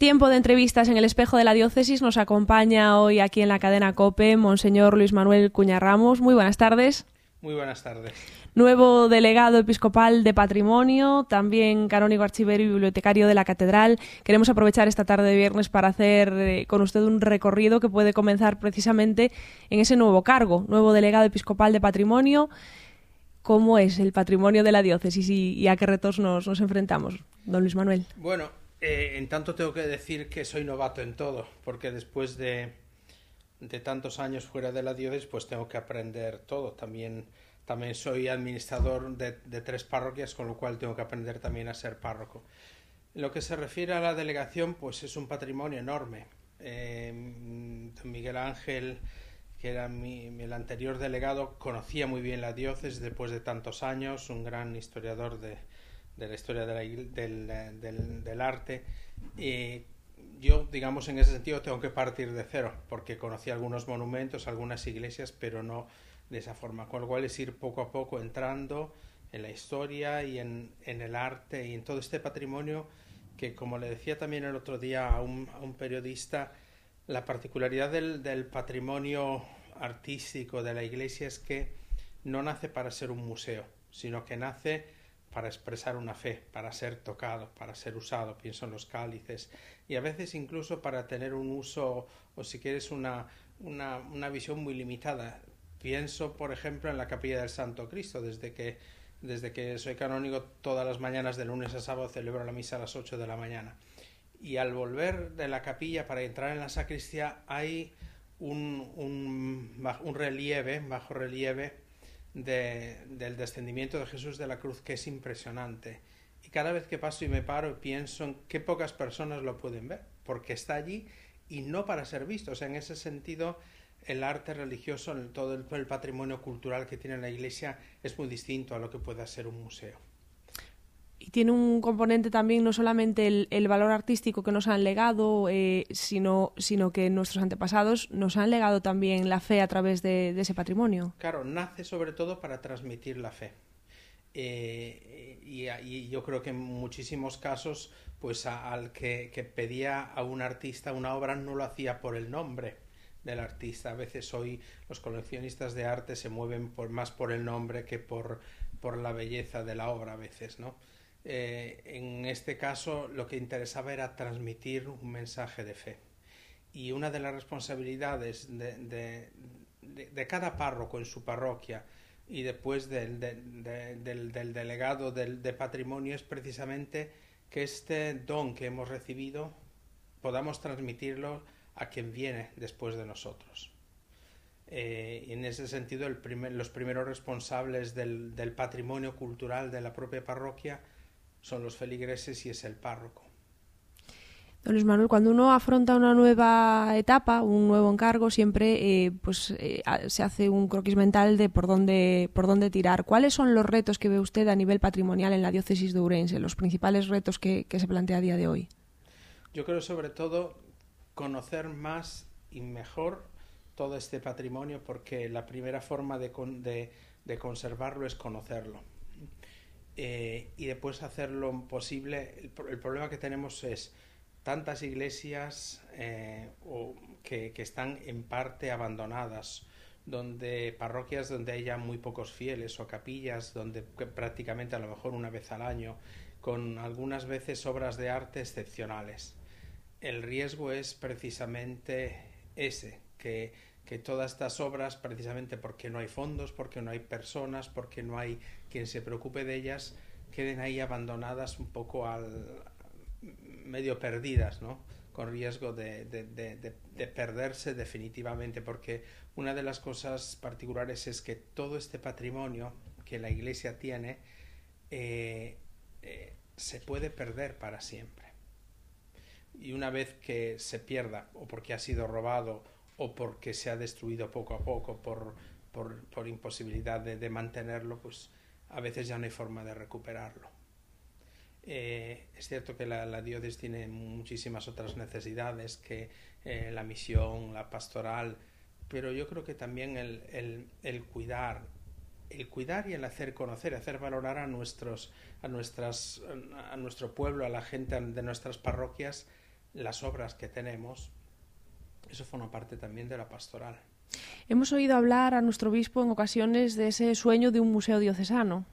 Tiempo de entrevistas en el espejo de la diócesis. Nos acompaña hoy aquí en la cadena COPE Monseñor Luis Manuel Cuña Ramos. Muy buenas tardes. Muy buenas tardes. Nuevo delegado episcopal de patrimonio, también canónigo archivero y bibliotecario de la catedral. Queremos aprovechar esta tarde de viernes para hacer eh, con usted un recorrido que puede comenzar precisamente en ese nuevo cargo, nuevo delegado episcopal de patrimonio. ¿Cómo es el patrimonio de la diócesis y, a qué retos nos, nos enfrentamos, don Luis Manuel? Bueno, eh, en tanto tengo que decir que soy novato en todo, porque después de, de tantos años fuera de la diócesis, pues tengo que aprender todo. También, también soy administrador de, de, tres parroquias, con lo cual tengo que aprender también a ser párroco. En lo que se refiere a la delegación, pues es un patrimonio enorme. Eh, Miguel Ángel, que era mi, el anterior delegado, conocía muy bien la diócesis después de tantos años, un gran historiador de, de la historia del, del, arte. Y yo, digamos, en ese sentido tengo que partir de cero, porque conocí algunos monumentos, algunas iglesias, pero no de esa forma. Con lo cual es ir poco a poco entrando en la historia y en, en el arte y en todo este patrimonio que, como le decía también el otro día a un, a un periodista, la particularidad del, del patrimonio artístico de la iglesia es que no nace para ser un museo, sino que nace para expresar una fe, para ser tocado, para ser usado, pienso en los cálices, y a veces incluso para tener un uso, o si quieres, una, una, una visión muy limitada. Pienso, por ejemplo, en la capilla del Santo Cristo, desde que, desde que soy canónigo todas las mañanas de lunes a sábado celebro la misa a las 8 de la mañana. Y al volver de la capilla para entrar en la sacristía hay un, un, un relieve, bajo relieve, de, del descendimiento de Jesús de la cruz que es impresionante. Y cada vez que paso y me paro pienso en qué pocas personas lo pueden ver, porque está allí y no para ser visto. O sea, en ese sentido, el arte religioso, todo el, el patrimonio cultural que tiene la Iglesia es muy distinto a lo que pueda ser un museo y tiene un componente también no solamente el, el valor artístico que nos han legado, eh, sino, sino que nuestros antepasados nos han legado también la fe a través de, ese patrimonio. Claro, nace sobre todo para transmitir la fe. Eh, y, y, yo creo que en muchísimos casos, pues a, al que, que, pedía a un artista una obra no lo hacía por el nombre del artista. A veces hoy los coleccionistas de arte se mueven por, más por el nombre que por, por la belleza de la obra a veces, ¿no? Eh, en este caso lo que interesaba era transmitir un mensaje de fe. Y una de las responsabilidades de, de, cada párroco en su parroquia y después del, del, del, del delegado del, de patrimonio es precisamente que este don que hemos recibido podamos transmitirlo a quien viene después de nosotros. Eh, y en ese sentido, los primeros responsables del, del patrimonio cultural de la propia parroquia son los feligreses y es el párroco. Don Luis Manuel, cuando uno afronta una nueva etapa, un nuevo encargo, siempre eh, pues, eh, se hace un croquis mental de por dónde, por dónde tirar. ¿Cuáles son los retos que ve usted a nivel patrimonial en la diócesis de Urense, los principales retos que, que se plantea a día de hoy? Yo creo sobre todo conocer más y mejor todo este patrimonio porque la primera forma de, de, de conservarlo es conocerlo eh, y después hacer lo posible. El, problema que tenemos es tantas iglesias eh, o que, que, están en parte abandonadas, donde parroquias donde haya muy pocos fieles o capillas donde prácticamente a lo mejor una vez al año, con algunas veces obras de arte excepcionales. El riesgo es precisamente ese, que que todas estas obras, precisamente porque no hay fondos, porque no hay personas, porque no hay quien se preocupe de ellas, queden ahí abandonadas un poco al medio perdidas, ¿no? con riesgo de, de, de, de, perderse definitivamente, porque una de las cosas particulares es que todo este patrimonio que la Iglesia tiene eh, eh, se puede perder para siempre. Y una vez que se pierda, o porque ha sido robado, o porque se ha destruido poco a poco por, por, imposibilidad de, de, mantenerlo, pues a veces ya no hay forma de recuperarlo. Eh, es cierto que la, la, diócesis tiene muchísimas otras necesidades que eh, la misión, la pastoral, pero yo creo que también el, el, el, cuidar, el cuidar y el hacer conocer, hacer valorar a nuestros, a nuestras, a nuestro pueblo, a la gente de nuestras parroquias, las obras que tenemos, eso forma parte también de la pastoral. Hemos oído hablar a nuestro obispo en ocasiones de ese sueño de un museo diocesano.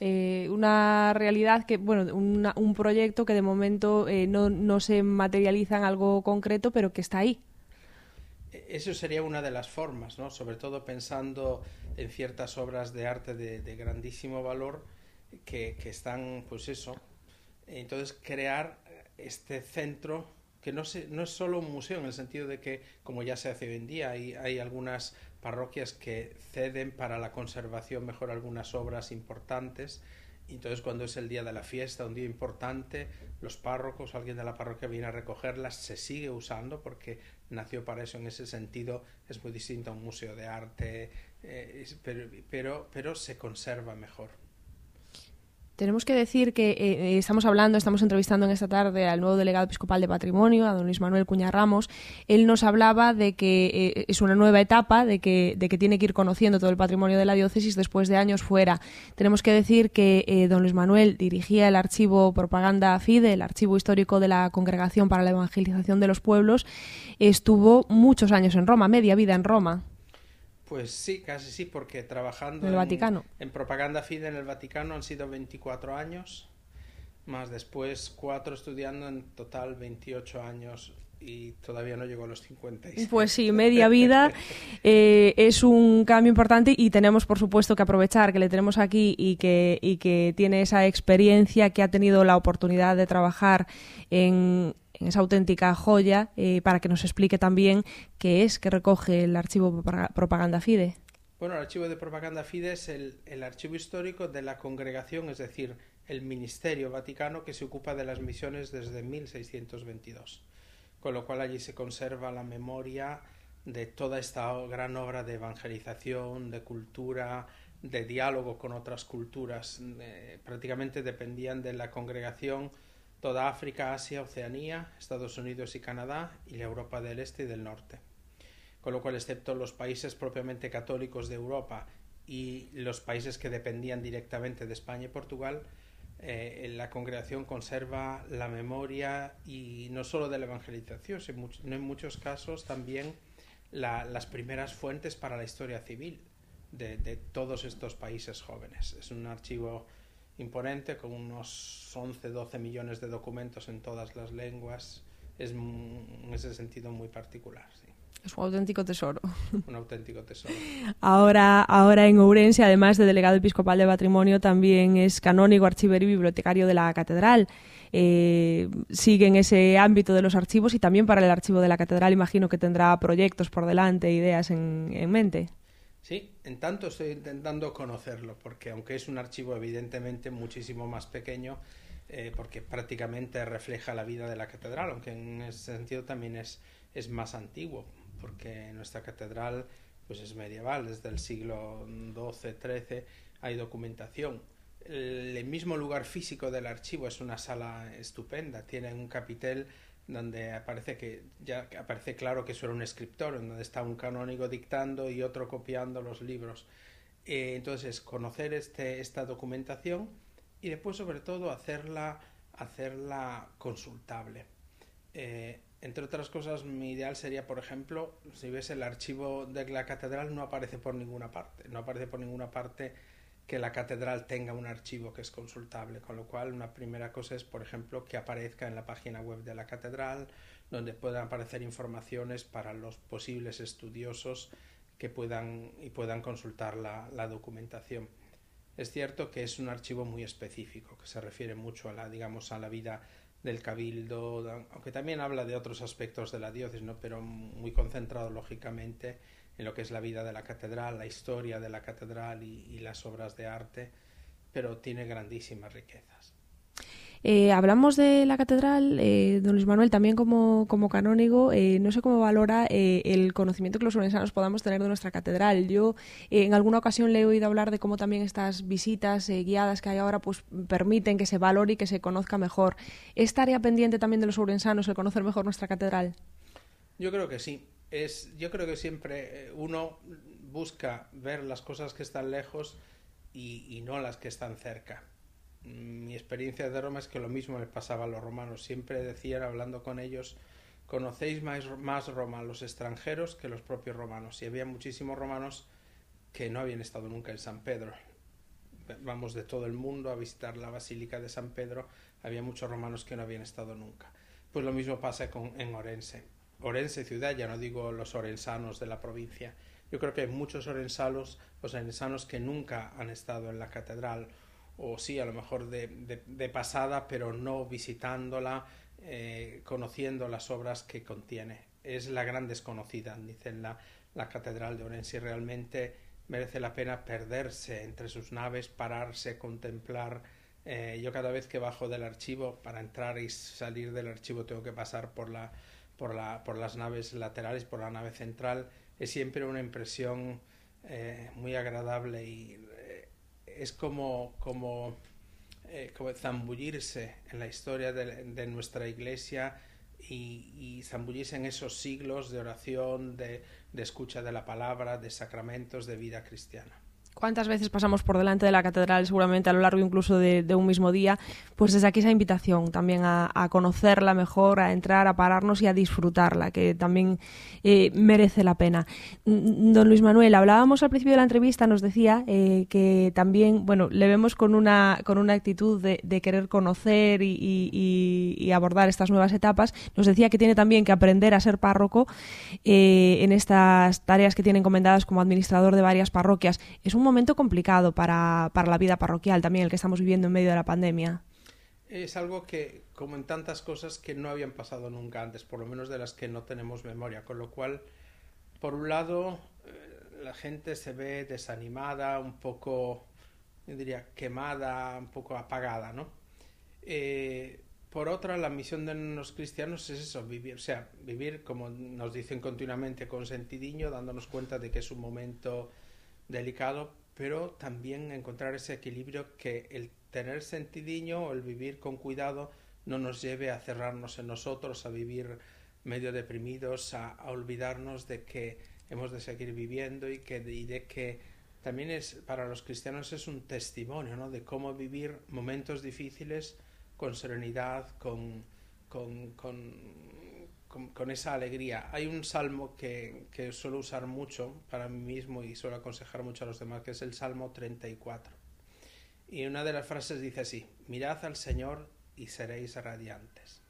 Eh, una realidad que, bueno, un proyecto que de momento eh, no, no, se materializa en algo concreto, pero que está ahí. E, eso sería una de las formas, ¿no? Sobre todo pensando en ciertas obras de arte de, de grandísimo valor que, que, están, pues eso. Entonces, crear este centro que no, se, no es solo un museo en el sentido de que, como ya se hace hoy en día, hay, algunas parroquias que ceden para la conservación mejor algunas obras importantes. Entonces cuando es el día de la fiesta, un día importante, los párrocos, alguien de la parroquia viene a recogerlas, se sigue usando porque nació para eso en ese sentido, es muy distinto a un museo de arte, eh, pero, pero se conserva mejor. Tenemos que decir que eh, estamos hablando, estamos entrevistando en esta tarde al nuevo delegado episcopal de Patrimonio, a don Luis Manuel Cuña Ramos. Él nos hablaba de que eh, es una nueva etapa, de que, de que tiene que ir conociendo todo el patrimonio de la diócesis después de años fuera. Tenemos que decir que eh, don Luis Manuel dirigía el archivo Propaganda FIDE, el archivo histórico de la Congregación para la Evangelización de los Pueblos. Estuvo muchos años en Roma, media vida en Roma. Pues sí, casi sí, porque trabajando en, el Vaticano. en propaganda FIDE en el Vaticano han sido 24 años, más después cuatro estudiando, en total 28 años y todavía no llegó a los 56. Pues sí, media vida eh, es un cambio importante y tenemos, por supuesto, que aprovechar que le tenemos aquí y que, y que tiene esa experiencia, que ha tenido la oportunidad de trabajar en, en esa auténtica joya eh, para que nos explique también qué es que recoge el archivo Propaganda Fide. Bueno, el archivo de Propaganda Fide es el, archivo histórico de la congregación, es decir, el Ministerio Vaticano que se ocupa de las misiones desde 1622, con lo cual allí se conserva la memoria de toda esta gran obra de evangelización, de cultura, de diálogo con otras culturas. Eh, prácticamente dependían de la congregación toda África, Asia, Oceanía, Estados Unidos y Canadá y la Europa del Este y del Norte. Con lo cual, excepto los países propiamente católicos de Europa y los países que dependían directamente de España y Portugal, eh, la congregación conserva la memoria y no solo de la evangelización, sino en muchos casos también las primeras fuentes para la historia civil de, de todos estos países jóvenes. Es un archivo imponente con unos 11, 12 millones de documentos en todas las lenguas. Es en ese sentido muy particular. Sí. Es un auténtico tesoro. Un auténtico tesoro. Ahora, ahora en Ourense, además de delegado episcopal de patrimonio, también es canónigo, archivero y bibliotecario de la catedral. Eh, sigue en ese ámbito de los archivos y también para el archivo de la catedral imagino que tendrá proyectos por delante, ideas en, en mente. Sí, en tanto estoy intentando conocerlo, porque aunque es un archivo evidentemente muchísimo más pequeño, eh, porque prácticamente refleja la vida de la catedral, aunque en ese sentido también es, es más antiguo, porque nuestra catedral pues es medieval, desde el siglo XII, XIII hay documentación. El, mismo lugar físico del archivo es una sala estupenda, tiene un capitel donde aparece que ya aparece claro que eso era un escritor, en donde está un canónigo dictando y otro copiando los libros. Eh, entonces, conocer este, esta documentación y después, sobre todo, hacerla, hacerla consultable. Eh, entre otras cosas, mi ideal sería, por ejemplo, si ves el archivo de la catedral, no aparece por ninguna parte, no aparece por ninguna parte que la catedral tenga un archivo que es consultable, con lo cual una primera cosa es, por ejemplo, que aparezca en la página web de la catedral, donde puedan aparecer informaciones para los posibles estudiosos que puedan y puedan consultar la, la documentación. Es cierto que es un archivo muy específico, que se refiere mucho a la, digamos, a la vida del cabildo, aunque también habla de otros aspectos de la diócesis, ¿no? pero muy concentrado lógicamente en lo que es la vida de la catedral, la historia de la catedral y, las obras de arte, pero tiene grandísimas riquezas. Eh, hablamos de la catedral, eh, don Luis Manuel, también como, como canónigo, eh, no sé cómo valora el conocimiento que los orensanos podamos tener de nuestra catedral. Yo en alguna ocasión le he oído hablar de cómo también estas visitas guiadas que hay ahora pues permiten que se valore y que se conozca mejor. ¿Es tarea pendiente también de los orensanos el conocer mejor nuestra catedral? Yo creo que sí es, yo creo que siempre eh, uno busca ver las cosas que están lejos y, no las que están cerca. mi experiencia de Roma es que lo mismo le pasaba a los romanos. Siempre decían, hablando con ellos, conocéis más, más Roma los extranjeros que los propios romanos. Y había muchísimos romanos que no habían estado nunca en San Pedro. Vamos de todo el mundo a visitar la Basílica de San Pedro. Había muchos romanos que no habían estado nunca. Pues lo mismo pasa con, en Orense. Orense ciudad, ya no digo los orensanos de la provincia. Yo creo que hay muchos orensanos, los orensanos que nunca han estado en la catedral, o sí, a lo mejor de, pasada, pero no visitándola, eh, conociendo las obras que contiene. Es la gran desconocida, dicen la, la catedral de Orense, y realmente merece la pena perderse entre sus naves, pararse, contemplar. Eh, yo cada vez que bajo del archivo, para entrar y salir del archivo tengo que pasar por la por, la, por las naves laterales, por la nave central, es siempre una impresión eh, muy agradable y eh, es como, como, eh, como, zambullirse en la historia de, nuestra iglesia y, y, zambullirse en esos siglos de oración, de, de escucha de la palabra, de sacramentos, de vida cristiana cuántas veces pasamos por delante de la catedral, seguramente a lo largo incluso de, un mismo día, pues desde aquí esa invitación también a, conocerla mejor, a entrar, a pararnos y a disfrutarla, que también eh, merece la pena. Mm, don Luis Manuel, hablábamos al principio de la entrevista, nos decía eh, que también, bueno, le vemos con una, con una actitud de, querer conocer y, abordar estas nuevas etapas. Nos decía que tiene también que aprender a ser párroco eh, en estas tareas que tiene encomendadas como administrador de varias parroquias. Es un momento complicado para, para la vida parroquial también, el que estamos viviendo en medio de la pandemia. Es algo que, como en tantas cosas que no habían pasado nunca antes, por lo menos de las que no tenemos memoria, con lo cual, por un lado, eh, la gente se ve desanimada, un poco, yo diría, quemada, un poco apagada, ¿no? Eh, por otra, la misión de los cristianos es eso, vivir, o sea, vivir, como nos dicen continuamente, con sentidiño, dándonos cuenta de que es un momento delicado, pero también encontrar ese equilibrio que el tener sentidiño o el vivir con cuidado no nos lleve a cerrarnos en nosotros, a vivir medio deprimidos, a, olvidarnos de que hemos de seguir viviendo y, que, y de que también es para los cristianos es un testimonio ¿no? de cómo vivir momentos difíciles con serenidad, con, con, con con, esa alegría. Hay un salmo que, que, suelo usar mucho para mí mismo y suelo aconsejar mucho a los demás, que es el Salmo 34. Y una de las frases dice así, mirad al Señor y seréis radiantes.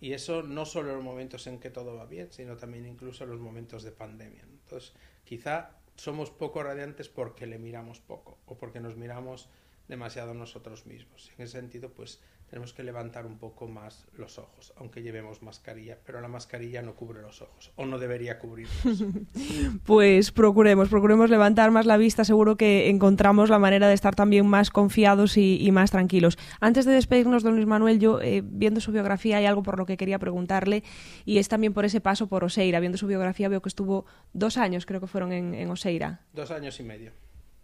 Y eso no solo en los momentos en que todo va bien, sino también incluso en los momentos de pandemia. Entonces, quizá somos poco radiantes porque le miramos poco o porque nos miramos demasiado nosotros mismos. En ese sentido, pues tenemos que levantar un poco más los ojos, aunque llevemos mascarilla, pero la mascarilla no cubre los ojos, o no debería cubrirlos. pues procuremos, procuremos levantar más la vista, seguro que encontramos la manera de estar también más confiados y, más tranquilos. Antes de despedirnos, don Luis Manuel, yo eh, viendo su biografía hay algo por lo que quería preguntarle, y es también por ese paso por Oseira. Viendo su biografía veo que estuvo dos años, creo que fueron en, Oseira. Dos años y medio.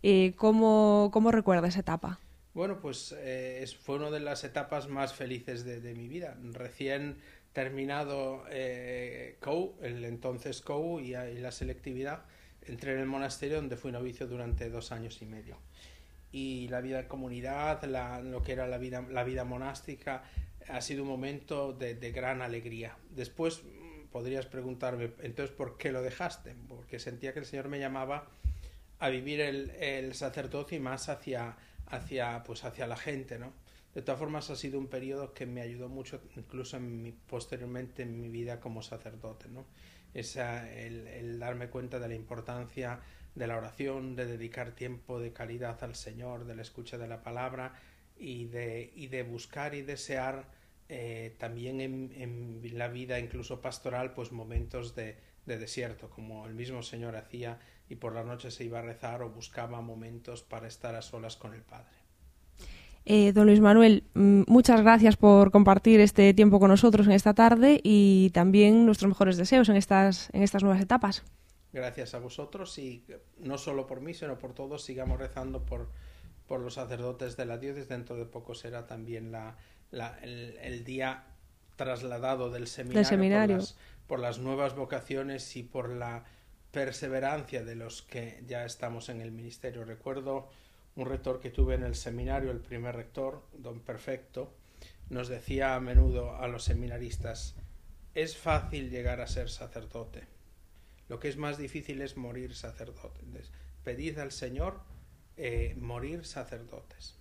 Eh, ¿cómo, ¿Cómo recuerda esa etapa? Bueno, pues eh, fue una de las etapas más felices de, mi vida. Recién terminado eh, el entonces COU y, la selectividad, entré en el monasterio donde fui novicio durante dos años y medio. Y la vida en comunidad, lo que era la vida, la vida monástica, ha sido un momento de, gran alegría. Después mm, podrías preguntarme, entonces, ¿por qué lo dejaste? Porque sentía que el Señor me llamaba a vivir el, el sacerdocio y más hacia hacia, pues hacia la gente, ¿no? De todas formas, ha sido un periodo que me ayudó mucho, incluso posteriormente en mi vida como sacerdote, ¿no? Esa, el, el, darme cuenta de la importancia de la oración, de dedicar tiempo de calidad al Señor, de la escucha de la palabra y de, y de buscar y desear eh, también en, en, la vida, incluso pastoral, pues momentos de, de desierto, como el mismo Señor hacía y por la noche se iba a rezar o buscaba momentos para estar a solas con el Padre. Eh, don Luis Manuel, mm, muchas gracias por compartir este tiempo con nosotros en esta tarde y también nuestros mejores deseos en estas, en estas nuevas etapas. Gracias a vosotros y no solo por mí, sino por todos, sigamos rezando por, por los sacerdotes de la diócesis. Dentro de poco será también la, la, el, día trasladado del seminario, seminario. por las nuevas vocaciones y por la perseverancia de los que ya estamos en el ministerio. Recuerdo un rector que tuve en el seminario, el primer rector, don Perfecto, nos decía a menudo a los seminaristas, es fácil llegar a ser sacerdote, lo que es más difícil es morir sacerdote. pedid al Señor eh, morir sacerdotes.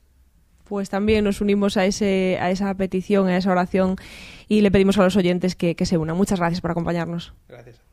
Pues también nos unimos a, ese, a esa petición, a esa oración y le pedimos a los oyentes que, que se unan. Muchas gracias por acompañarnos. Gracias.